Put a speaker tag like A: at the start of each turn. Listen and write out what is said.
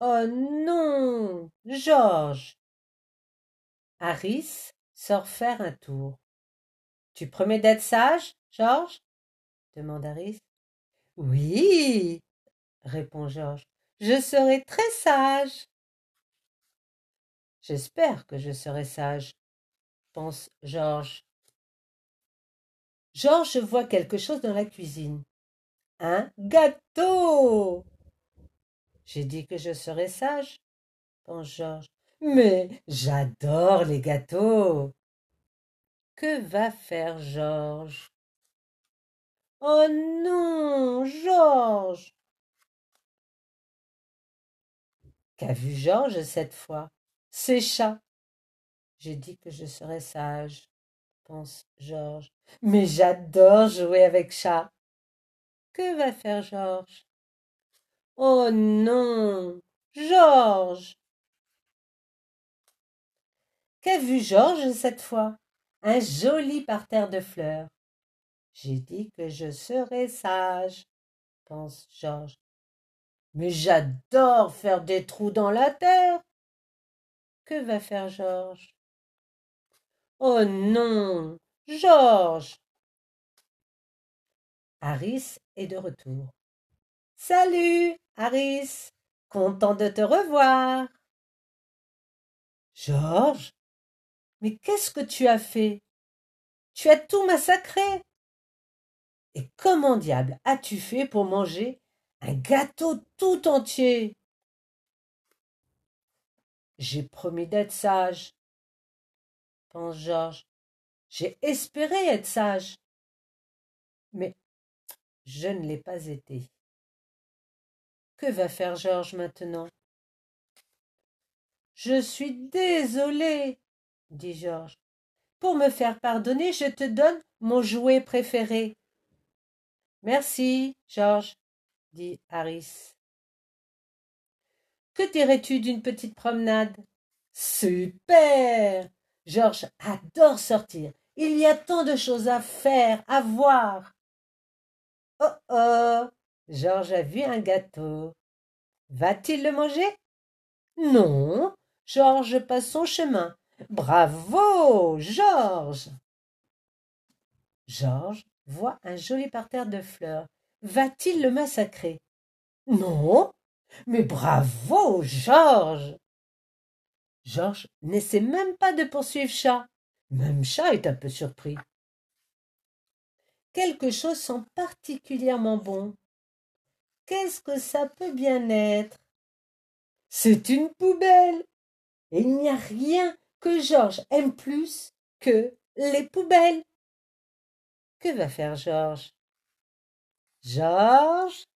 A: Oh non Georges Harris sort faire un tour. Tu promets d'être sage, Georges? demande Harris. Oui, répond Georges. Je serai très sage. J'espère que je serai sage, pense Georges. Georges voit quelque chose dans la cuisine. Un gâteau. J'ai dit que je serais sage, pense Georges. Mais j'adore les gâteaux. Que va faire Georges? Oh non, Georges Qu'a vu Georges cette fois? C'est chat. J'ai dit que je serais sage, pense Georges. Mais j'adore jouer avec chat. Que va faire Georges? Oh non Georges Qu'a vu Georges cette fois? Un joli parterre de fleurs. J'ai dit que je serais sage, pense Georges. Mais j'adore faire des trous dans la terre. Que va faire Georges? Oh non Georges Harris est de retour. Salut, Harris. Content de te revoir. Georges Mais qu'est-ce que tu as fait? Tu as tout massacré. Et comment diable as-tu fait pour manger un gâteau tout entier? J'ai promis d'être sage, pense Georges. J'ai espéré être sage. Mais je ne l'ai pas été. Que va faire Georges maintenant? Je suis désolé, dit Georges. Pour me faire pardonner, je te donne mon jouet préféré. Merci, Georges, dit Harris. Que dirais-tu d'une petite promenade? Super Georges adore sortir. Il y a tant de choses à faire, à voir. Georges a vu un gâteau. Va-t-il le manger? Non. Georges passe son chemin. Bravo, Georges Georges voit un joli parterre de fleurs. Va-t-il le massacrer? Non. Mais bravo, Georges Georges n'essaie même pas de poursuivre Chat. Même Chat est un peu surpris. Quelque chose sent particulièrement bon. Qu'est-ce que ça peut bien être? C'est une poubelle. Et il n'y a rien que Georges aime plus que les poubelles. Que va faire Georges? Georges